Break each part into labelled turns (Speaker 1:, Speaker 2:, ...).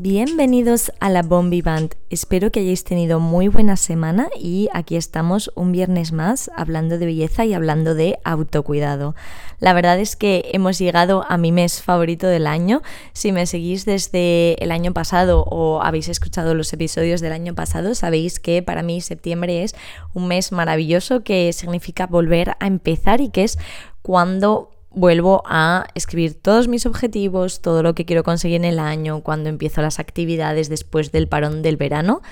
Speaker 1: bienvenidos a la Bombi Band. Espero que hayáis tenido muy buena semana y aquí estamos un viernes más hablando de belleza y hablando de autocuidado. La verdad es que hemos llegado a mi mes favorito del año. Si me seguís desde el año pasado o habéis escuchado los episodios del año pasado, sabéis que para mí septiembre es un mes maravilloso que significa volver a empezar y que es cuando vuelvo a escribir todos mis objetivos, todo lo que quiero conseguir en el año, cuando empiezo las actividades después del parón del verano.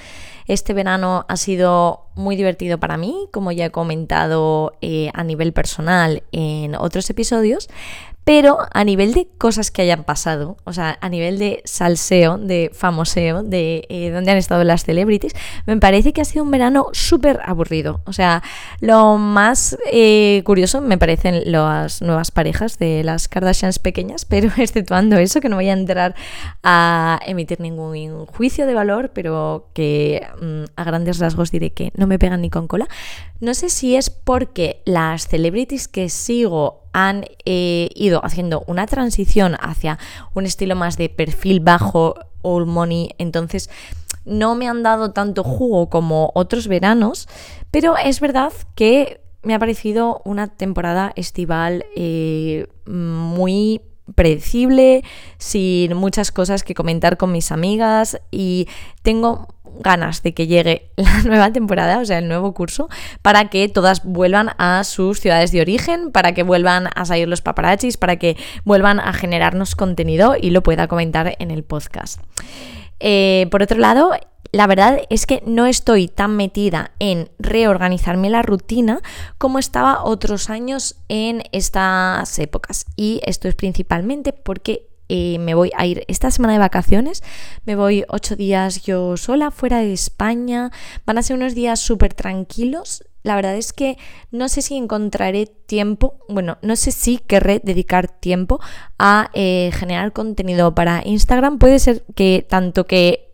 Speaker 1: Este verano ha sido muy divertido para mí, como ya he comentado eh, a nivel personal en otros episodios, pero a nivel de cosas que hayan pasado, o sea, a nivel de salseo, de famoseo, de eh, dónde han estado las celebrities, me parece que ha sido un verano súper aburrido. O sea, lo más eh, curioso me parecen las nuevas parejas de las Kardashians pequeñas, pero exceptuando eso, que no voy a entrar a emitir ningún juicio de valor, pero que a grandes rasgos diré que no me pegan ni con cola. No sé si es porque las celebrities que sigo han eh, ido haciendo una transición hacia un estilo más de perfil bajo, all money, entonces no me han dado tanto jugo como otros veranos, pero es verdad que me ha parecido una temporada estival eh, muy predecible, sin muchas cosas que comentar con mis amigas y tengo ganas de que llegue la nueva temporada, o sea, el nuevo curso, para que todas vuelvan a sus ciudades de origen, para que vuelvan a salir los paparazzis, para que vuelvan a generarnos contenido y lo pueda comentar en el podcast. Eh, por otro lado, la verdad es que no estoy tan metida en reorganizarme la rutina como estaba otros años en estas épocas. Y esto es principalmente porque eh, me voy a ir esta semana de vacaciones, me voy ocho días yo sola fuera de España, van a ser unos días súper tranquilos. La verdad es que no sé si encontraré tiempo, bueno, no sé si querré dedicar tiempo a eh, generar contenido para Instagram. Puede ser que tanto que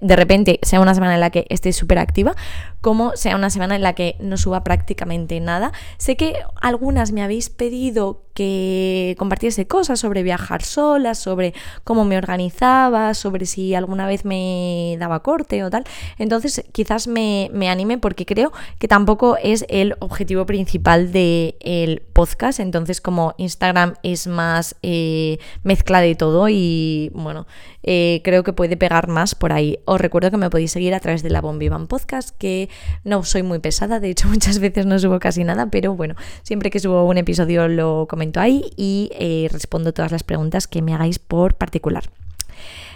Speaker 1: de repente sea una semana en la que esté súper activa, como sea una semana en la que no suba prácticamente nada. Sé que algunas me habéis pedido que compartiese cosas sobre viajar sola, sobre cómo me organizaba, sobre si alguna vez me daba corte o tal. Entonces quizás me, anime porque creo que tampoco es el objetivo principal del podcast. Entonces como Instagram es más eh, mezcla de todo y bueno, eh, creo que puede pegar más por ahí. Os recuerdo que me podéis seguir a través de la Bombivan Podcast, que no soy muy pesada, de hecho muchas veces no subo casi nada, pero bueno, siempre que subo un episodio lo comento ahí y eh, respondo todas las preguntas que me hagáis por particular.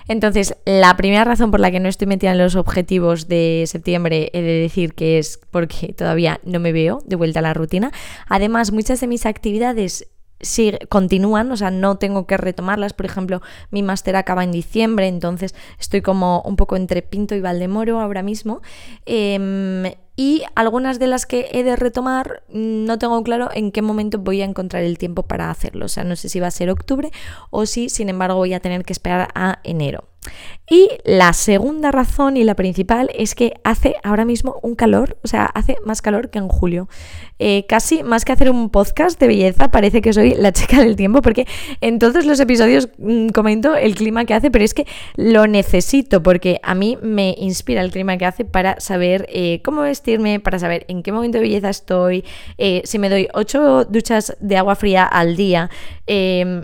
Speaker 1: Entonces, la primera razón por la que no estoy metida en los objetivos de septiembre he de decir que es porque todavía no me veo de vuelta a la rutina. Además, muchas de mis actividades continúan, o sea, no tengo que retomarlas. Por ejemplo, mi máster acaba en diciembre, entonces estoy como un poco entre Pinto y Valdemoro ahora mismo. Em, y algunas de las que he de retomar no tengo claro en qué momento voy a encontrar el tiempo para hacerlo. O sea, no sé si va a ser octubre o si, sin embargo, voy a tener que esperar a enero. Y la segunda razón y la principal es que hace ahora mismo un calor, o sea, hace más calor que en julio. Eh, casi más que hacer un podcast de belleza, parece que soy la chica del tiempo, porque en todos los episodios mm, comento el clima que hace, pero es que lo necesito, porque a mí me inspira el clima que hace para saber eh, cómo vestirme, para saber en qué momento de belleza estoy, eh, si me doy ocho duchas de agua fría al día,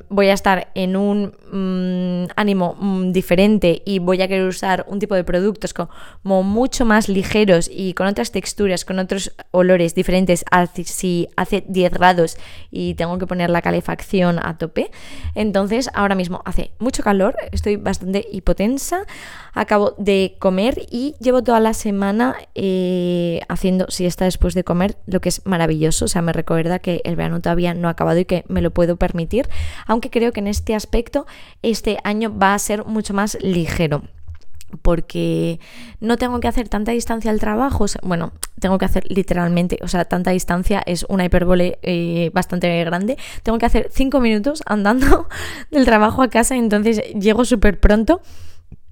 Speaker 1: voy a estar en un mm, ánimo mm, diferente y voy a querer usar un tipo de productos como mucho más ligeros y con otras texturas, con otros olores diferentes si hace 10 grados y tengo que poner la calefacción a tope. Entonces ahora mismo hace mucho calor, estoy bastante hipotensa, acabo de comer y llevo toda la semana eh, haciendo siesta después de comer, lo que es maravilloso, o sea, me recuerda que el verano todavía no ha acabado y que me lo puedo permitir, aunque creo que en este aspecto este año va a ser mucho más ligero porque no tengo que hacer tanta distancia al trabajo, bueno, tengo que hacer literalmente, o sea, tanta distancia es una hipérbole eh, bastante grande, tengo que hacer cinco minutos andando del trabajo a casa, entonces llego súper pronto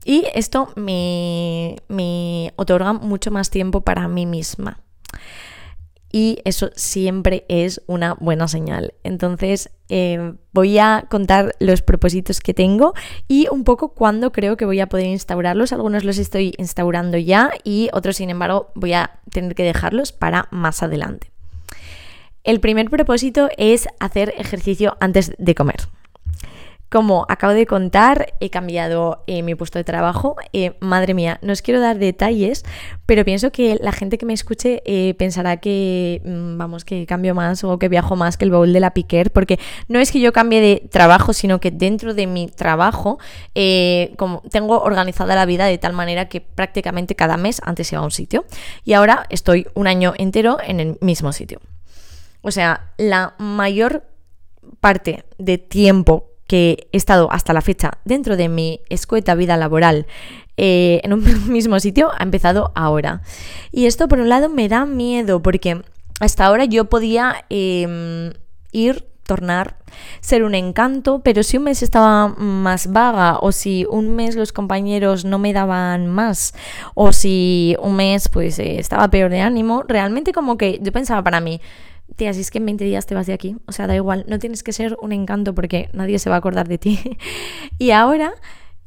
Speaker 1: y esto me, me otorga mucho más tiempo para mí misma. Y eso siempre es una buena señal. Entonces eh, voy a contar los propósitos que tengo y un poco cuándo creo que voy a poder instaurarlos. Algunos los estoy instaurando ya y otros, sin embargo, voy a tener que dejarlos para más adelante. El primer propósito es hacer ejercicio antes de comer. Como acabo de contar, he cambiado eh, mi puesto de trabajo. Eh, madre mía, no os quiero dar detalles, pero pienso que la gente que me escuche eh, pensará que, mm, vamos, que cambio más o que viajo más que el baúl de la Piquer, porque no es que yo cambie de trabajo, sino que dentro de mi trabajo como tengo organizada la vida de tal manera que prácticamente cada mes antes iba a un sitio y ahora estoy un año entero en el mismo sitio. O sea, la mayor parte de tiempo que he estado hasta la fecha dentro de mi escueta vida laboral eh, en un mismo sitio ha empezado ahora. Y esto por un lado me da miedo porque hasta ahora yo podía em, ir tornar, ser un encanto, pero si un mes estaba más vaga o si un mes los compañeros no me daban más o si un mes pues eh, estaba peor de ánimo, realmente como que yo pensaba para mí, tía, si es que en 20 días te vas de aquí, o sea, da igual, no tienes que ser un encanto porque nadie se va a acordar de ti. y ahora,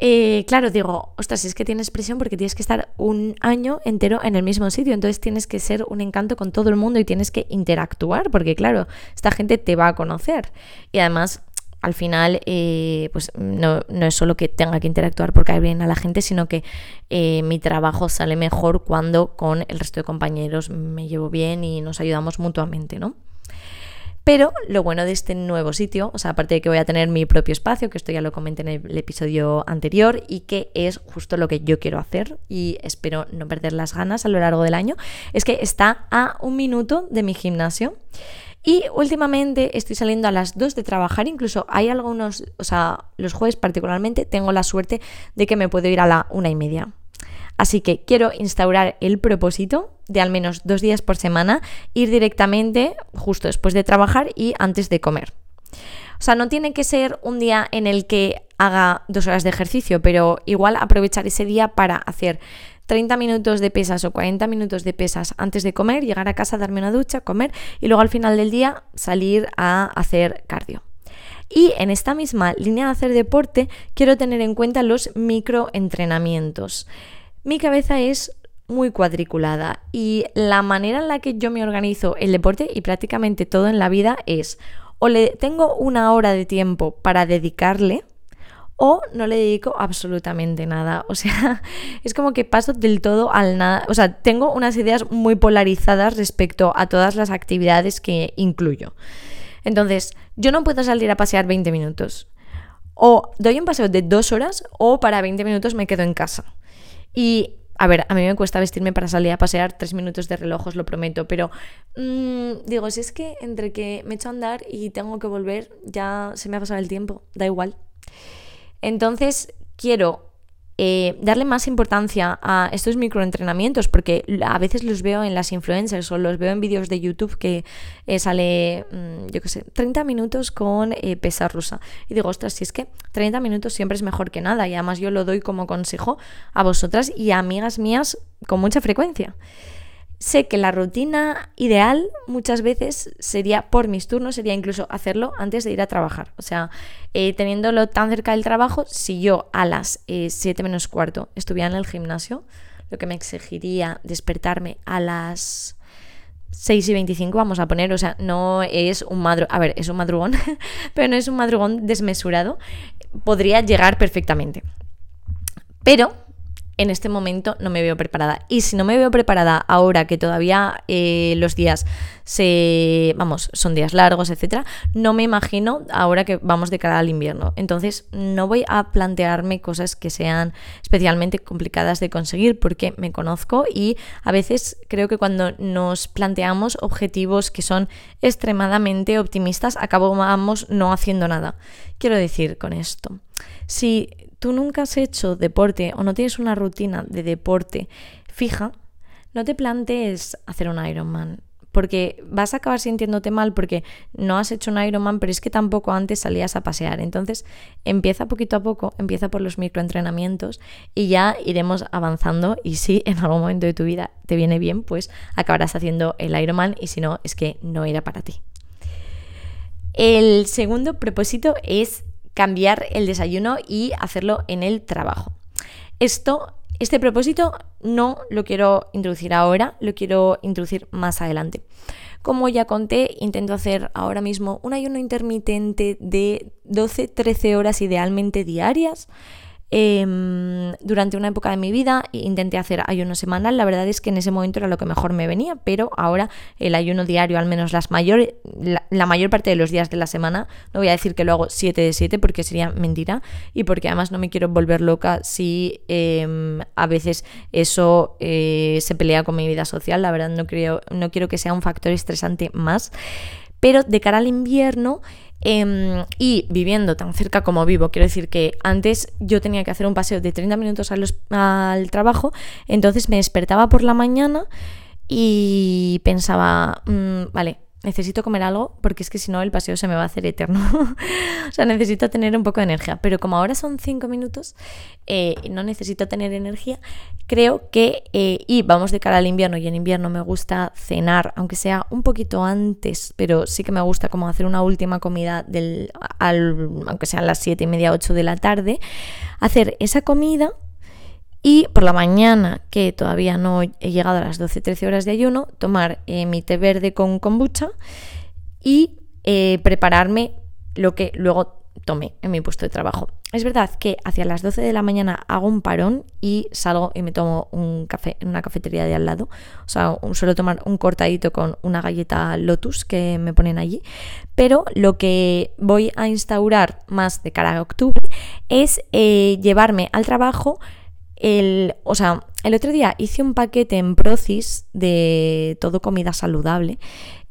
Speaker 1: eh, claro, digo, ostras, es que tienes presión porque tienes que estar un año entero en el mismo sitio, entonces tienes que ser un encanto con todo el mundo y tienes que interactuar, porque claro, esta gente te va a conocer. Y además, al final, eh, pues no, es solo que tenga que interactuar porque caer bien a la gente, sino que eh, mi trabajo sale mejor cuando con el resto de compañeros me llevo bien y nos ayudamos mutuamente, ¿no? Pero lo bueno de este nuevo sitio, o sea, aparte de que voy a tener mi propio espacio, que esto ya lo comenté en el episodio anterior, y que es justo lo que yo quiero hacer y espero no perder las ganas a lo largo del año, es que está a un minuto de mi gimnasio. Y últimamente estoy saliendo a las 2 de trabajar, incluso hay algunos, o sea, los jueves particularmente tengo la suerte de que me puedo ir a la una y media. Así que quiero instaurar el propósito de al menos dos días por semana ir directamente justo después de trabajar y antes de comer. O sea, no tiene que ser un día en el que haga dos horas de ejercicio, pero igual aprovechar ese día para hacer 30 minutos de pesas o 40 minutos de pesas antes de comer, llegar a casa, darme una ducha, comer y luego al final del día salir a hacer cardio. Y en esta misma línea de hacer deporte quiero tener en cuenta los microentrenamientos. Mi cabeza es muy cuadriculada y la manera en la que yo me organizo el deporte y prácticamente todo en la vida es o le tengo una hora de tiempo para dedicarle o no le dedico absolutamente nada. O sea, es como que paso del todo al nada. O sea, tengo unas ideas muy polarizadas respecto a todas las actividades que incluyo. Entonces, yo no puedo salir a pasear 20 minutos. O doy un paseo de dos horas o para 20 minutos me quedo en casa. Y a ver, a mí me cuesta vestirme para salir a pasear tres minutos de reloj, os lo prometo, pero mm, digo, si es que entre que me echo a andar y tengo que volver, ya se me ha pasado el tiempo, da igual. Entonces, quiero eh, darle más importancia a estos microentrenamientos porque a veces los veo en las influencers o los veo en vídeos de YouTube que eh, sale, mm, yo qué sé, 30 minutos con eh, pesa rusa. Y digo, ostras, si es que 30 minutos siempre es mejor que nada y además yo lo doy como consejo a vosotras y a amigas mías con mucha frecuencia. Sé que la rutina ideal muchas veces sería, por mis turnos, sería incluso hacerlo antes de ir a trabajar. O sea, eh, teniéndolo tan cerca del trabajo, si yo a las 7 eh, menos cuarto estuviera en el gimnasio, lo que me exigiría despertarme a las 6 y 25, vamos a poner, o sea, no es un madrugón, a ver, es un madrugón, pero no es un madrugón desmesurado, podría llegar perfectamente. Pero en este momento no me veo preparada. Y si no me veo preparada ahora que todavía eh, los días se, vamos, son días largos, etcétera, no me imagino ahora que vamos de cara al invierno. Entonces, no voy a plantearme cosas que sean especialmente complicadas de conseguir porque me conozco y a veces creo que cuando nos planteamos objetivos que son extremadamente optimistas, acabamos no haciendo nada. Quiero decir con esto, si tú nunca has hecho deporte o no tienes una rutina de deporte fija, no te plantees hacer un Ironman. porque vas a acabar sintiéndote mal porque no has hecho un Ironman, pero es que tampoco antes salías a pasear. Entonces, empieza poquito a poco, empieza por los microentrenamientos y ya iremos avanzando y si en algún momento de tu vida te viene bien, pues acabarás haciendo el Ironman y si no, es que no era para ti. El segundo propósito es cambiar el desayuno y hacerlo en el trabajo. Esto, este propósito no lo quiero introducir ahora, lo quiero introducir más adelante. Como ya conté, intento hacer ahora mismo un ayuno intermitente de 12-13 horas idealmente diarias. Em, durante una época de mi vida intenté hacer ayuno semanal, la verdad es que en ese momento era lo que mejor me venía, pero ahora el ayuno diario, al menos las mayores, la, mayor parte de los días de la semana, no voy a decir que lo hago 7 de 7 porque sería mentira y porque además no me quiero volver loca si em, a veces eso eh, se pelea con mi vida social, la verdad no, creo, no quiero que sea un factor estresante más, pero de cara al invierno... Em, y viviendo tan cerca como vivo, quiero decir que antes yo tenía que hacer un paseo de 30 minutos al trabajo, entonces me despertaba por la mañana y pensaba, mm, vale, necesito comer algo porque es que si no el paseo se me va a hacer eterno. o sea, necesito tener un poco de energía. Pero como ahora son cinco minutos, eh, no necesito tener energía, creo que, eh, y vamos de cara al invierno, y en invierno me gusta cenar, aunque sea un poquito antes, pero sí que me gusta como hacer una última comida, del, al, aunque sean las siete y media, ocho de la tarde, hacer esa comida y por la mañana, que todavía no he llegado a las 12-13 horas de ayuno, tomar eh, mi té verde con kombucha y eh, prepararme lo que luego tome en mi puesto de trabajo. Es verdad que hacia las 12 de la mañana hago un parón y salgo y me tomo un café en una cafetería de al lado. O sea, suelo tomar un cortadito con una galleta Lotus que me ponen allí. Pero lo que voy a instaurar más de cara a octubre es eh, llevarme al trabajo el, o sea, el otro día hice un paquete en Procis de todo comida saludable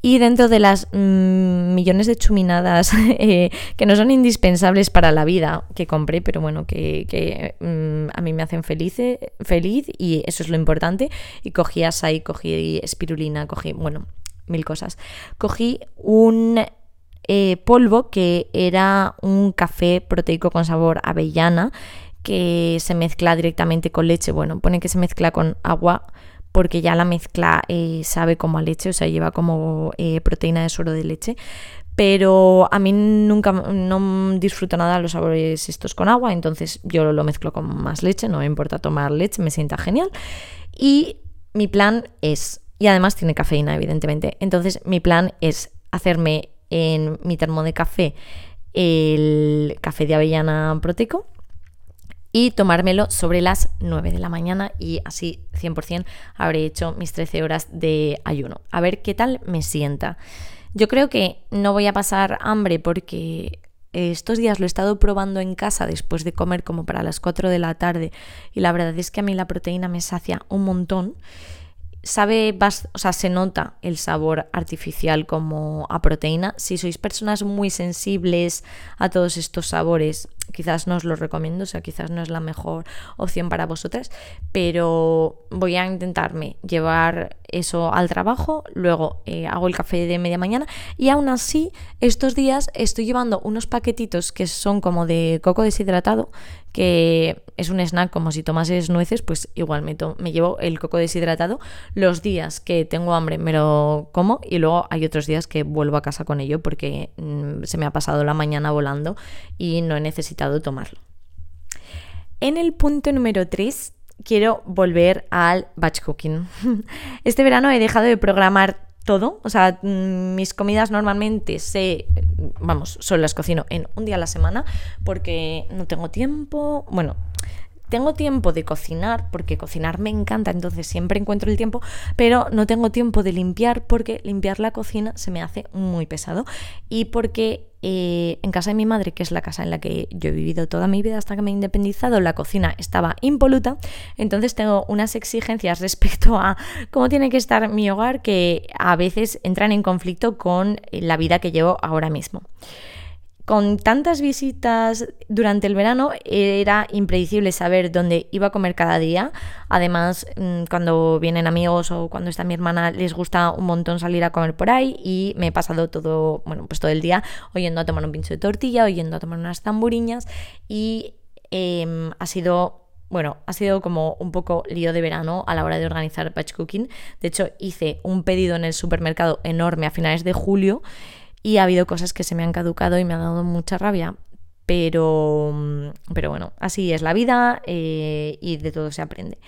Speaker 1: y dentro de las mm, millones de chuminadas eh, que no son indispensables para la vida que compré, pero bueno, que, mm, a mí me hacen feliz, feliz y eso es lo importante. Y cogí asai, cogí espirulina, cogí, bueno, mil cosas. Cogí un eh, polvo que era un café proteico con sabor avellana que se mezcla directamente con leche. Bueno, pone que se mezcla con agua porque ya la mezcla eh, sabe como a leche, o sea, lleva como eh, proteína de suero de leche. Pero a mí nunca no disfruto nada los sabores estos con agua, entonces yo lo mezclo con más leche, no me importa tomar leche, me sienta genial. Y mi plan es, y además tiene cafeína, evidentemente, entonces mi plan es hacerme en mi termo de café el café de avellana proteico y tomármelo sobre las 9 de la mañana y así 100% habré hecho mis 13 horas de ayuno. A ver qué tal me sienta. Yo creo que no voy a pasar hambre porque estos días lo he estado probando en casa después de comer como para las 4 de la tarde y la verdad es que a mí la proteína me sacia un montón sabe, o sea, se nota el sabor artificial como a proteína. Si sois personas muy sensibles a todos estos sabores, quizás no os lo recomiendo, o sea, quizás no es la mejor opción para vosotras, pero voy a intentarme llevar eso al trabajo, luego eh, hago el café de media mañana y aún así estos días estoy llevando unos paquetitos que son como de coco deshidratado, que es un snack como si tomases nueces, pues igual me, me llevo el coco deshidratado. Los días que tengo hambre me lo como y luego hay otros días que vuelvo a casa con ello porque mm, se me ha pasado la mañana volando y no he necesitado tomarlo. En el punto número 3 quiero volver al batch cooking. Este verano he dejado de programar todo, o sea, mm, mis comidas normalmente se, vamos, solo las cocino en un día a la semana porque no tengo tiempo, bueno, tengo tiempo de cocinar, porque cocinar me encanta, entonces siempre encuentro el tiempo, pero no tengo tiempo de limpiar porque limpiar la cocina se me hace muy pesado y porque eh, en casa de mi madre, que es la casa en la que yo he vivido toda mi vida hasta que me he independizado, la cocina estaba impoluta, entonces tengo unas exigencias respecto a cómo tiene que estar mi hogar que a veces entran en conflicto con la vida que llevo ahora mismo. Con tantas visitas durante el verano era impredecible saber dónde iba a comer cada día. Además, mm, cuando vienen amigos o cuando está mi hermana, les gusta un montón salir a comer por ahí y me he pasado todo, bueno, pues todo el día oyendo a tomar un pincho de tortilla, oyendo a tomar unas tamburiñas y em, ha sido bueno, ha sido como un poco lío de verano a la hora de organizar batch cooking. De hecho, hice un pedido en el supermercado enorme a finales de julio y ha habido cosas que se me han caducado y me ha dado mucha rabia. Pero, pero bueno, así es la vida eh, y de todo se aprende.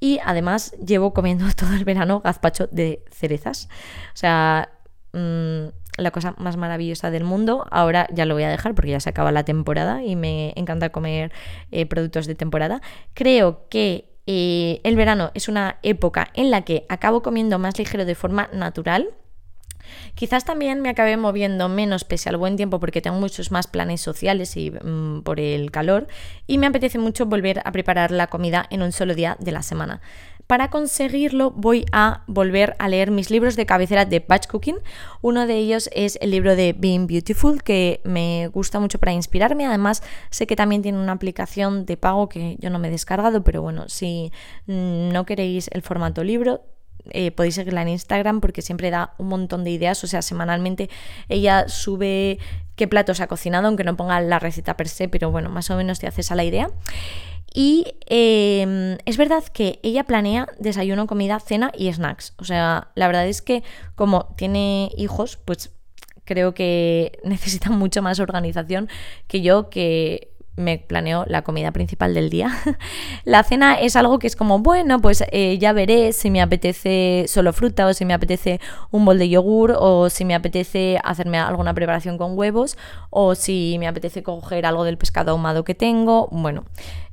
Speaker 1: Y además llevo comiendo todo el verano gazpacho de cerezas. O sea, mm, la cosa más maravillosa del mundo. Ahora ya lo voy a dejar porque ya se acaba la temporada y me encanta comer eh, productos de temporada. Creo que eh, el verano es una época en la que acabo comiendo más ligero de forma natural. Quizás también me acabé moviendo menos pese al buen tiempo porque tengo muchos más planes sociales y mm, por el calor y me apetece mucho volver a preparar la comida en un solo día de la semana. Para conseguirlo voy a volver a leer mis libros de cabecera de batch cooking. Uno de ellos es el libro de Being Beautiful, que me gusta mucho para inspirarme. Además, sé que también tiene una aplicación de pago que yo no me he descargado, pero bueno, si no queréis el formato libro, eh, podéis seguirla en Instagram porque siempre da un montón de ideas. O sea, semanalmente ella sube qué platos ha cocinado, aunque no ponga la receta per se, pero bueno, más o menos te haces a la idea. Y em, es verdad que ella planea desayuno, comida, cena y snacks. O sea, la verdad es que como tiene hijos, pues creo que necesita mucho más organización que yo, que me planeo la comida principal del día. la cena es algo que es como, bueno, pues eh, ya veré si me apetece solo fruta o si me apetece un bol de yogur o si me apetece hacerme alguna preparación con huevos o si me apetece coger algo del pescado ahumado que tengo. Bueno,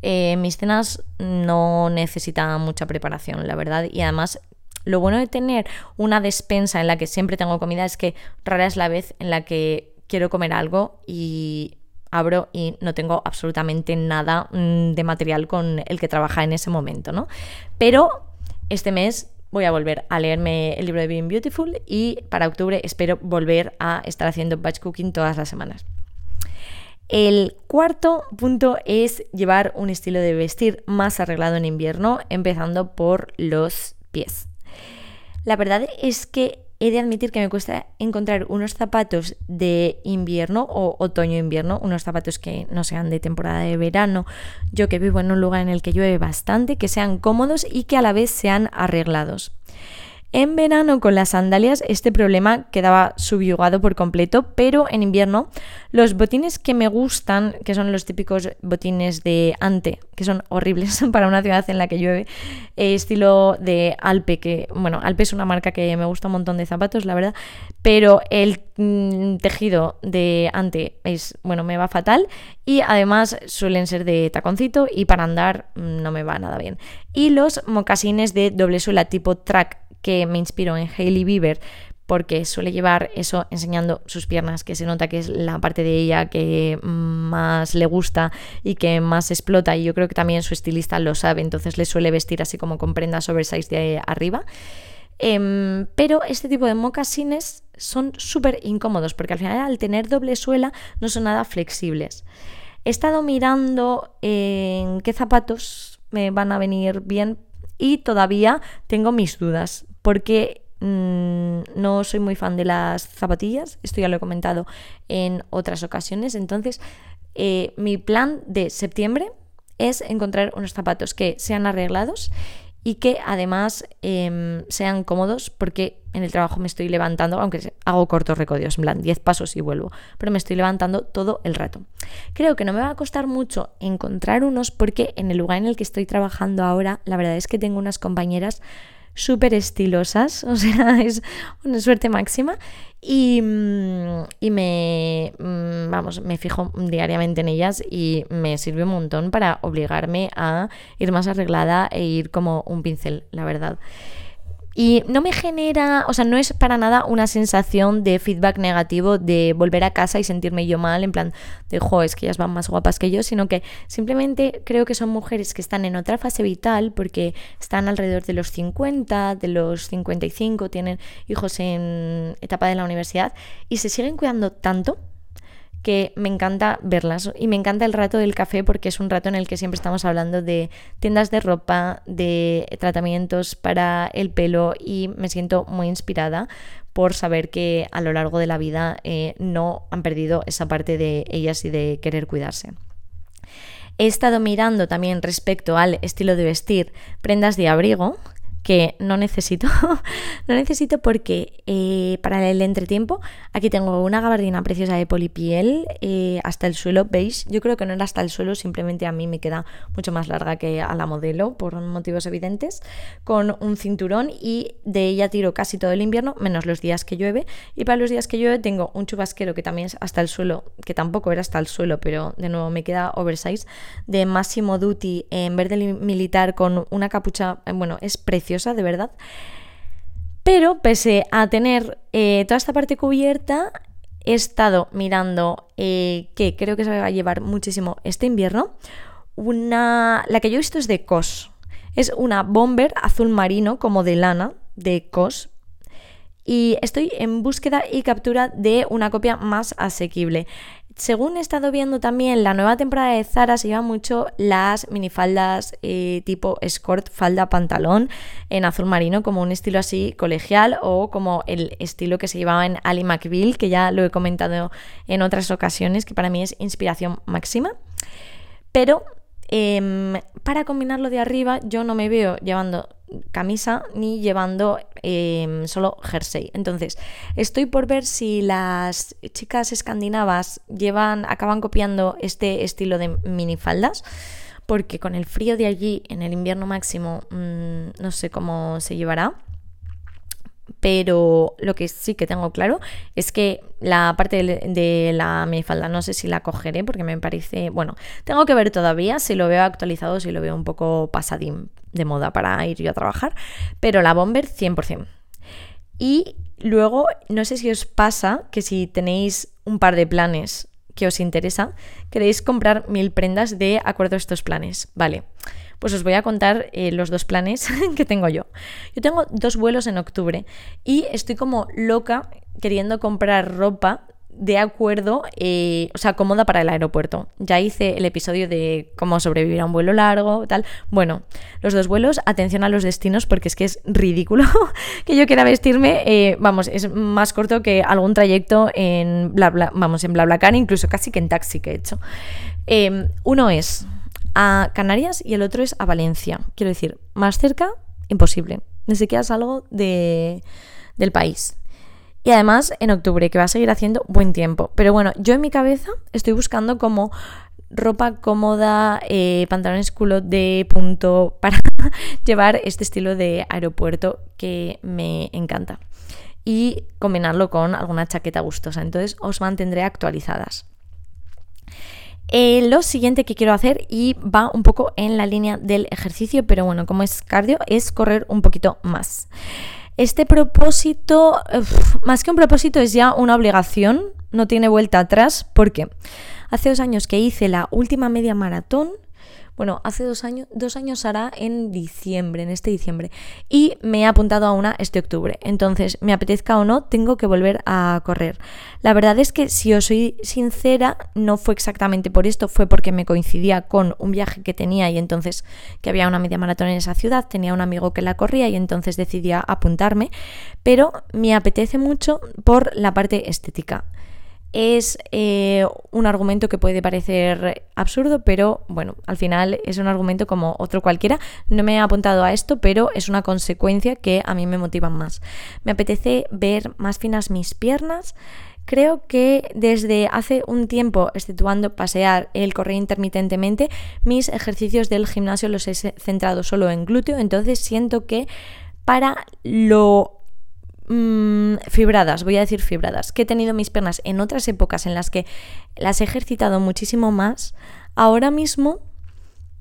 Speaker 1: eh, mis cenas no necesitan mucha preparación, la verdad, y además lo bueno de tener una despensa en la que siempre tengo comida es que rara es la vez en la que quiero comer algo y abro y no tengo absolutamente nada mm, de material con el que trabaja en ese momento, ¿no? Pero este mes voy a volver a leerme el libro de Being Beautiful y para octubre espero volver a estar haciendo batch cooking todas las semanas. El cuarto punto es llevar un estilo de vestir más arreglado en invierno, empezando por los pies. La verdad es que he de admitir que me cuesta encontrar unos zapatos de invierno o otoño-invierno, unos zapatos que no sean de temporada de verano. Yo que vivo en un lugar en el que llueve bastante, que sean cómodos y que a la vez sean arreglados. En verano con las sandalias este problema quedaba subyugado por completo, pero en invierno los botines que me gustan, que son los típicos botines de ante, que son horribles para una ciudad en la que llueve, eh, estilo de Alpe, que bueno, Alpe es una marca que me gusta un montón de zapatos, la verdad, pero el mm, tejido de ante es, bueno, me va fatal y además suelen ser de taconcito y para andar mm, no me va nada bien. Y los mocasines de doble suela tipo track que me inspiró en Hailey Bieber porque suele llevar eso enseñando sus piernas, que se nota que es la parte de ella que más le gusta y que más explota, y yo creo que también su estilista lo sabe, entonces le suele vestir así como con prendas oversize de arriba. Em, pero este tipo de mocasines son súper incómodos porque al final al tener doble suela no son nada flexibles. He estado mirando en qué zapatos me van a venir bien y todavía tengo mis dudas porque mm, no soy muy fan de las zapatillas, esto ya lo he comentado en otras ocasiones, entonces eh, mi plan de septiembre es encontrar unos zapatos que sean arreglados y que además em, sean cómodos porque en el trabajo me estoy levantando, aunque hago cortos recodios, en plan 10 pasos y vuelvo, pero me estoy levantando todo el rato. Creo que no me va a costar mucho encontrar unos porque en el lugar en el que estoy trabajando ahora, la verdad es que tengo unas compañeras súper estilosas, o sea, es una suerte máxima. Y, mm, y, me, mm, vamos, me fijo diariamente en ellas y me sirve un montón para obligarme a ir más arreglada e ir como un pincel, la verdad. Y no me genera, o sea, no es para nada una sensación de feedback negativo de volver a casa y sentirme yo mal, en plan de, jo, es que ellas van más guapas que yo, sino que simplemente creo que son mujeres que están en otra fase vital porque están alrededor de los 50, de los 55, tienen hijos en etapa de la universidad y se siguen cuidando tanto que me encanta verlas y me encanta el rato del café porque es un rato en el que siempre estamos hablando de tiendas de ropa, de tratamientos para el pelo y me siento muy inspirada por saber que a lo largo de la vida eh, no han perdido esa parte de ellas y de querer cuidarse. He estado mirando también respecto al estilo de vestir prendas de abrigo que no necesito, no necesito porque eh, para el entretiempo aquí tengo una gabardina preciosa de polipiel eh, hasta el suelo, ¿veis? Yo creo que no era hasta el suelo, simplemente a mí me queda mucho más larga que a la modelo por motivos evidentes, con un cinturón y de ella tiro casi todo el invierno, menos los días que llueve y para los días que llueve tengo un chubasquero que también es hasta el suelo, que tampoco era hasta el suelo, pero de nuevo me queda oversize, de Massimo Duty en verde militar con una capucha, eh, bueno, es de verdad. Pero pese a tener eh, toda esta parte cubierta, he estado mirando eh, que creo que se va a llevar muchísimo este invierno. Una, la que yo he visto es de COS. Es una bomber azul marino como de lana de COS. Y estoy en búsqueda y captura de una copia más asequible según he estado viendo también, la nueva temporada de Zara se lleva mucho las minifaldas eh, tipo escort, falda, pantalón en azul marino, como un estilo así colegial o como el estilo que se llevaba en Ali McBeal, que ya lo he comentado en otras ocasiones, que para mí es inspiración máxima. Pero em, para combinarlo de arriba, yo no me veo llevando camisa ni llevando em, solo jersey. Entonces, estoy por ver si las chicas escandinavas llevan, acaban copiando este estilo de minifaldas. Porque con el frío de allí en el invierno máximo mm, no sé cómo se llevará pero lo que sí que tengo claro es que la parte de, la minifalda no sé si la cogeré porque me parece, bueno, tengo que ver todavía si lo veo actualizado, si lo veo un poco pasadín de moda para ir yo a trabajar, pero la bomber 100%. Y luego, no sé si os pasa que si tenéis un par de planes que os interesa, queréis comprar mil prendas de acuerdo a estos planes. Vale pues os voy a contar eh, los dos planes que tengo yo. Yo tengo dos vuelos en octubre y estoy como loca queriendo comprar ropa de acuerdo, eh, o sea, cómoda para el aeropuerto. Ya hice el episodio de cómo sobrevivir a un vuelo largo, tal. Bueno, los dos vuelos, atención a los destinos porque es que es ridículo que yo quiera vestirme, eh, vamos, es más corto que algún trayecto en bla, bla, vamos, en BlaBlaCar, incluso casi que en taxi que he hecho. Em, uno es a Canarias y el otro es a Valencia. Quiero decir, más cerca, imposible. Ni siquiera salgo de, del país. Y además en octubre, que va a seguir haciendo buen tiempo. Pero bueno, yo en mi cabeza estoy buscando como ropa cómoda, eh, pantalones culo de punto para llevar este estilo de aeropuerto que me encanta. Y combinarlo con alguna chaqueta gustosa. Entonces os mantendré actualizadas. Eh, lo siguiente que quiero hacer, y va un poco en la línea del ejercicio, pero bueno, como es cardio, es correr un poquito más. Este propósito, más que un propósito, es ya una obligación, no tiene vuelta atrás, porque hace dos años que hice la última media maratón, bueno, hace dos años, dos años hará en diciembre, en este diciembre. Y me he apuntado a una este octubre. Entonces, me apetezca o no, tengo que volver a correr. La verdad es que, si os soy sincera, no fue exactamente por esto, fue porque me coincidía con un viaje que tenía y entonces que había una media maratón en esa ciudad, tenía un amigo que la corría y entonces decidí apuntarme. Pero me apetece mucho por la parte estética es eh, un argumento que puede parecer absurdo, pero bueno, al final es un argumento como otro cualquiera. No me he apuntado a esto, pero es una consecuencia que a mí me motiva más. Me apetece ver más finas mis piernas. Creo que desde hace un tiempo, exceptuando pasear, el correr intermitentemente, mis ejercicios del gimnasio los he centrado solo en glúteo, entonces siento que para lo Mm, fibradas, voy a decir fibradas, que he tenido mis piernas en otras épocas en las que las he ejercitado muchísimo más, ahora mismo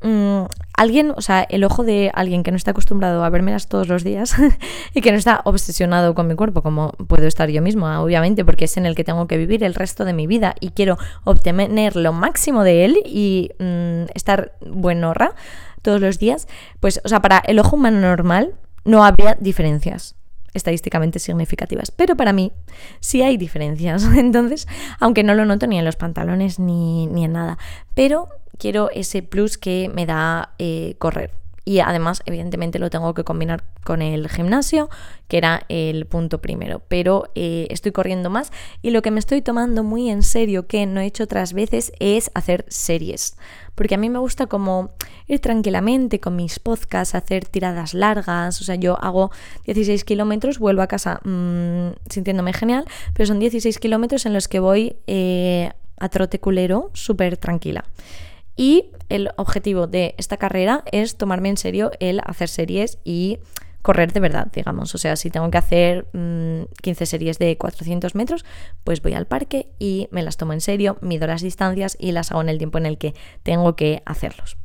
Speaker 1: mm, alguien, o sea, el ojo de alguien que no está acostumbrado a vérmelas todos los días y que no está obsesionado con mi cuerpo, como puedo estar yo mismo, obviamente, porque es en el que tengo que vivir el resto de mi vida y quiero obtener lo máximo de él y mm, estar buenorra todos los días, pues, o sea, para el ojo humano normal no habría diferencias estadísticamente significativas. Pero para mí sí hay diferencias. Entonces, aunque no lo noto ni en los pantalones ni, ni en nada, pero quiero ese plus que me da eh, correr. Y además, evidentemente, lo tengo que combinar con el gimnasio, que era el punto primero. Pero eh, estoy corriendo más y lo que me estoy tomando muy en serio, que no he hecho otras veces, es hacer series. Porque a mí me gusta como ir tranquilamente con mis podcasts, hacer tiradas largas. O sea, yo hago 16 kilómetros, vuelvo a casa mm, sintiéndome genial, pero son 16 kilómetros en los que voy eh, a trote culero súper tranquila. Y el objetivo de esta carrera es tomarme en serio el hacer series y correr de verdad, digamos. O sea, si tengo que hacer 15 mm, series de 400 metros, pues voy al parque y me las tomo en serio, mido las distancias y las hago en el tiempo en el que tengo que hacerlos.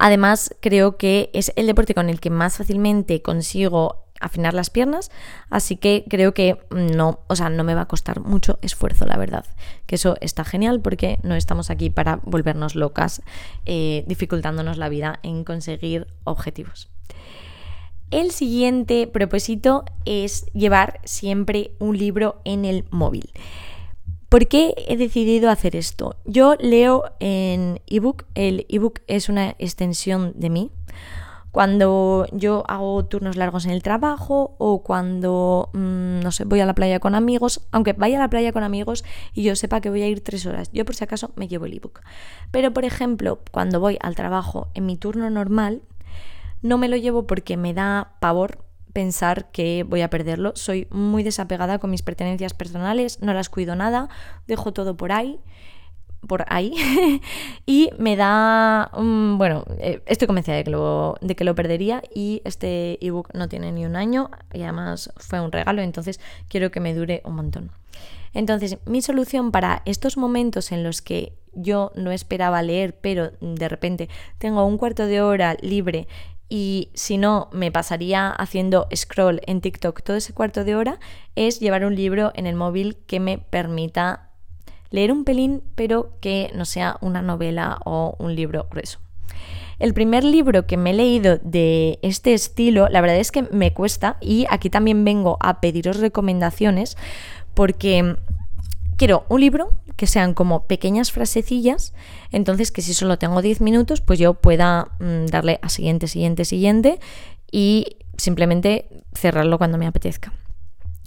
Speaker 1: Además, creo que es el deporte con el que más fácilmente consigo afinar las piernas, así que creo que no, o sea, no me va a costar mucho esfuerzo, la verdad. Que eso está genial porque no estamos aquí para volvernos locas, eh, dificultándonos la vida en conseguir objetivos. El siguiente propósito es llevar siempre un libro en el móvil. ¿Por qué he decidido hacer esto? Yo leo en ebook, el ebook es una extensión de mí, cuando yo hago turnos largos en el trabajo o cuando, mm, no sé, voy a la playa con amigos, aunque vaya a la playa con amigos y yo sepa que voy a ir tres horas, yo por si acaso me llevo el ebook. Pero, por ejemplo, cuando voy al trabajo en mi turno normal, no me lo llevo porque me da pavor pensar que voy a perderlo. Soy muy desapegada con mis pertenencias personales, no las cuido nada, dejo todo por ahí por ahí y me da, bueno, eh, estoy convencida de que, lo, de que lo perdería y este ebook no tiene ni un año y además fue un regalo, entonces quiero que me dure un montón. Entonces, mi solución para estos momentos en los que yo no esperaba leer, pero de repente tengo un cuarto de hora libre y si no me pasaría haciendo scroll en TikTok todo ese cuarto de hora, es llevar un libro en el móvil que me permita leer un pelín, pero que no sea una novela o un libro grueso. El primer libro que me he leído de este estilo, la verdad es que me cuesta y aquí también vengo a pediros recomendaciones porque quiero un libro que sean como pequeñas frasecillas, entonces que si solo tengo 10 minutos, pues yo pueda mm, darle a siguiente, siguiente, siguiente y simplemente cerrarlo cuando me apetezca.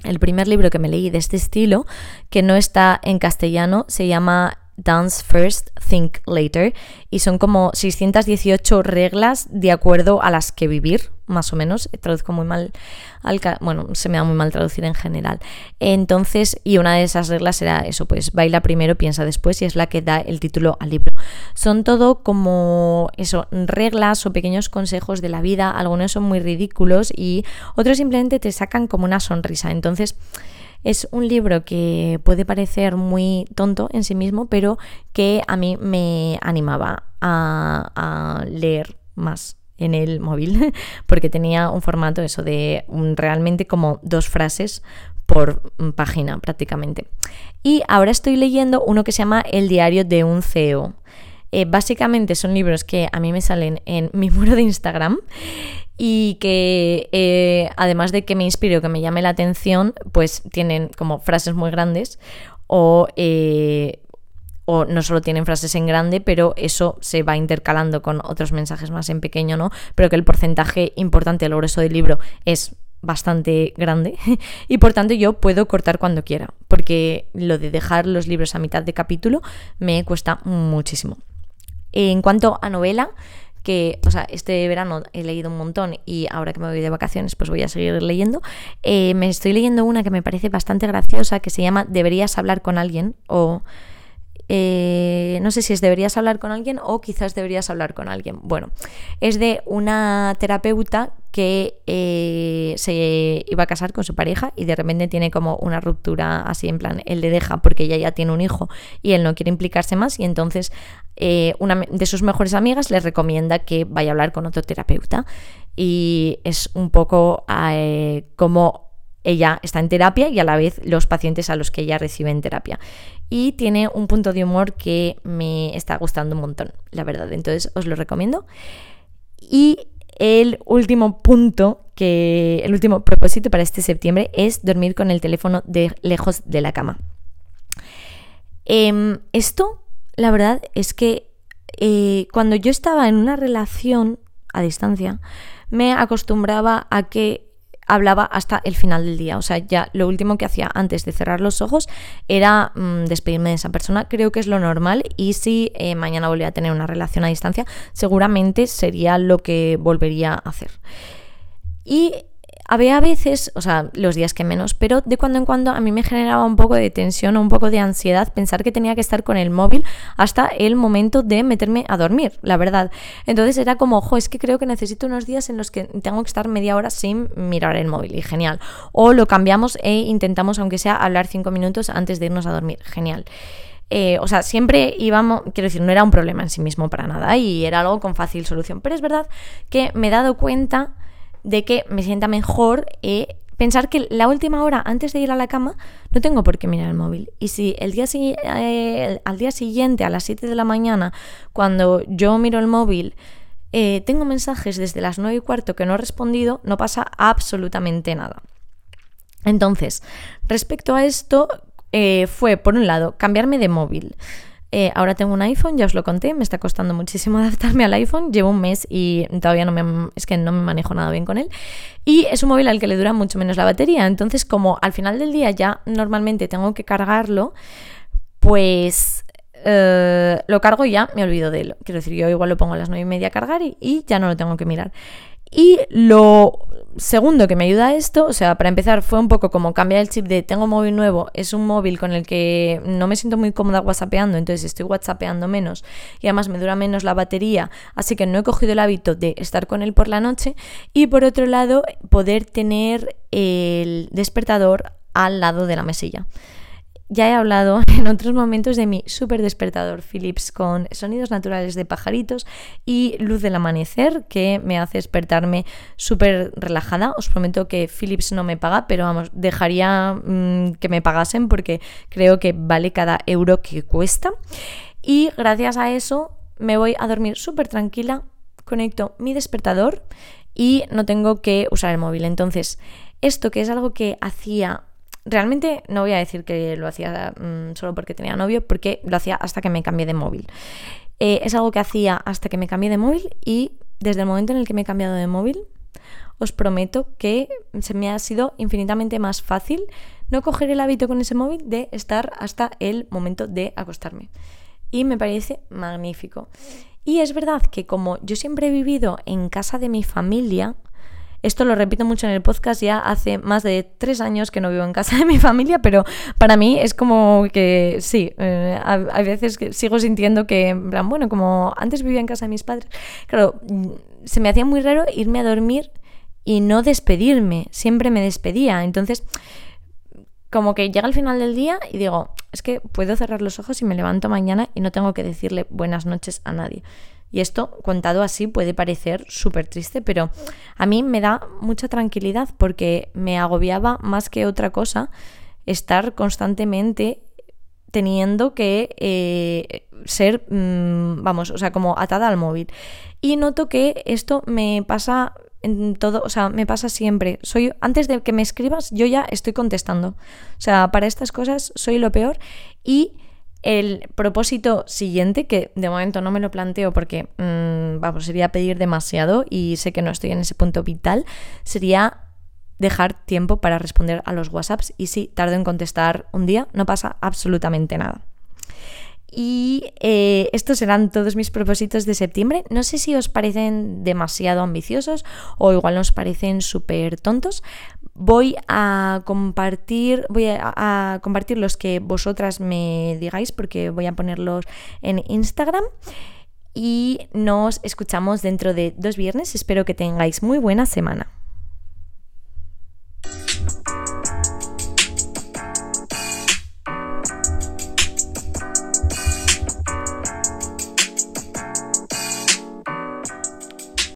Speaker 1: El primer libro que me leí de este estilo, que no está en castellano, se llama Dance First, Think Later, y son como 618 reglas de acuerdo a las que vivir, más o menos. Traduzco muy mal, al, bueno, se me da muy mal traducir en general. Entonces, y una de esas reglas era eso, pues baila primero, piensa después, y es la que da el título al libro. Son todo como eso, reglas o pequeños consejos de la vida, algunos son muy ridículos y otros simplemente te sacan como una sonrisa. Entonces, es un libro que puede parecer muy tonto en sí mismo, pero que a mí me animaba a, leer más en el móvil, porque tenía un formato eso de realmente como dos frases por página prácticamente. Y ahora estoy leyendo uno que se llama El diario de un CEO. Eh, básicamente son libros que a mí me salen en mi muro de Instagram y que eh, además de que me inspire o que me llame la atención, pues tienen como frases muy grandes o, eh, o no solo tienen frases en grande, pero eso se va intercalando con otros mensajes más en pequeño, ¿no? Pero que el porcentaje importante lo grueso del libro es bastante grande y por tanto yo puedo cortar cuando quiera, porque lo de dejar los libros a mitad de capítulo me cuesta muchísimo. En cuanto a novela, que, o sea, este verano he leído un montón y ahora que me voy de vacaciones pues voy a seguir leyendo. Eh, me estoy leyendo una que me parece bastante graciosa que se llama Deberías hablar con alguien o eh, no sé si es deberías hablar con alguien o quizás deberías hablar con alguien. Bueno, es de una terapeuta que eh, se iba a casar con su pareja y de repente tiene como una ruptura así en plan, él le deja porque ella ya tiene un hijo y él no quiere implicarse más y entonces eh, una de sus mejores amigas le recomienda que vaya a hablar con otro terapeuta y es un poco como ella está en terapia y a la vez los pacientes a los que ella recibe en terapia. Y tiene un punto de humor que me está gustando un montón, la verdad. Entonces os lo recomiendo. Y el último punto que el último propósito para este septiembre es dormir con el teléfono de lejos de la cama. Em, esto, la verdad, es que eh, cuando yo estaba en una relación a distancia, me acostumbraba a que hablaba hasta el final del día. O sea, ya lo último que hacía antes de cerrar los ojos era mm, despedirme de esa persona. Creo que es lo normal y si eh, mañana volviera a tener una relación a distancia, seguramente sería lo que volvería a hacer. Y había veces, o sea, los días que menos, pero de cuando en cuando a mí me generaba un poco de tensión o un poco de ansiedad pensar que tenía que estar con el móvil hasta el momento de meterme a dormir, la verdad. Entonces era como, ojo, es que creo que necesito unos días en los que tengo que estar media hora sin mirar el móvil y genial. O lo cambiamos e intentamos, aunque sea, hablar cinco minutos antes de irnos a dormir, genial. Eh, o sea, siempre íbamos, quiero decir, no era un problema en sí mismo para nada y era algo con fácil solución. Pero es verdad que me he dado cuenta de que me sienta mejor eh, pensar que la última hora antes de ir a la cama no tengo por qué mirar el móvil. Y si el día, eh, al día siguiente, a las 7 de la mañana, cuando yo miro el móvil, eh, tengo mensajes desde las 9 y cuarto que no he respondido, no pasa absolutamente nada. Entonces, respecto a esto, fue, por un lado, cambiarme de móvil. Eh, ahora tengo un iPhone, ya os lo conté, me está costando muchísimo adaptarme al iPhone. Llevo un mes y todavía no me, es que no me manejo nada bien con él. Y es un móvil al que le dura mucho menos la batería. Entonces, como al final del día ya normalmente tengo que cargarlo, pues eh, lo cargo y ya me olvido de él. Quiero decir, yo igual lo pongo a las 9 y media a cargar y ya no lo tengo que mirar. Y lo segundo que me ayuda a esto, o sea, para empezar, fue un poco como cambiar el chip de tengo móvil nuevo, es un móvil con el que no me siento muy cómoda whatsappeando, entonces estoy whatsappeando menos y además me dura menos la batería, así que no he cogido el hábito de estar con él por la noche. Y por otro lado, poder tener el despertador al lado de la mesilla. Ya he hablado en otros momentos de mi súper despertador Philips con sonidos naturales de pajaritos y luz del amanecer que me hace despertarme súper relajada. Os prometo que Philips no me paga, pero vamos, dejaría mm, que me pagasen porque creo que vale cada euro que cuesta. Y gracias a eso me voy a dormir súper tranquila, conecto mi despertador y no tengo que usar el móvil. Entonces, esto que es algo que hacía Realmente no voy a decir que lo hacía mm, solo porque tenía novio, porque lo hacía hasta que me cambié de móvil. Eh, es algo que hacía hasta que me cambié de móvil y desde el momento en el que me he cambiado de móvil, os prometo que se me ha sido infinitamente más fácil no coger el hábito con ese móvil de estar hasta el momento de acostarme. Y me parece magnífico. Y es verdad que como yo siempre he vivido en casa de mi familia, esto lo repito mucho en el podcast, ya hace más de tres años que no vivo en casa de mi familia, pero para mí es como que sí, eh, hay veces que sigo sintiendo que, bueno, como antes vivía en casa de mis padres, claro, se me hacía muy raro irme a dormir y no despedirme, siempre me despedía, entonces como que llega al final del día y digo, es que puedo cerrar los ojos y me levanto mañana y no tengo que decirle buenas noches a nadie. Y esto, contado así, puede parecer súper triste, pero a mí me da mucha tranquilidad porque me agobiaba más que otra cosa estar constantemente teniendo que eh, ser, mm, vamos, o sea, como atada al móvil. Y noto que esto me pasa en todo, o sea, me pasa siempre. Soy antes de que me escribas, yo ya estoy contestando. O sea, para estas cosas soy lo peor y el propósito siguiente, que de momento no me lo planteo porque, mm, vamos, sería pedir demasiado y sé que no estoy en ese punto vital, sería dejar tiempo para responder a los WhatsApps y si tardo en contestar un día, no pasa absolutamente nada. Y eh, estos serán todos mis propósitos de septiembre. No sé si os parecen demasiado ambiciosos o igual nos parecen súper tontos. Voy a compartir, voy a, compartir los que vosotras me digáis porque voy a ponerlos en Instagram. Y nos escuchamos dentro de dos viernes. Espero que tengáis muy buena semana.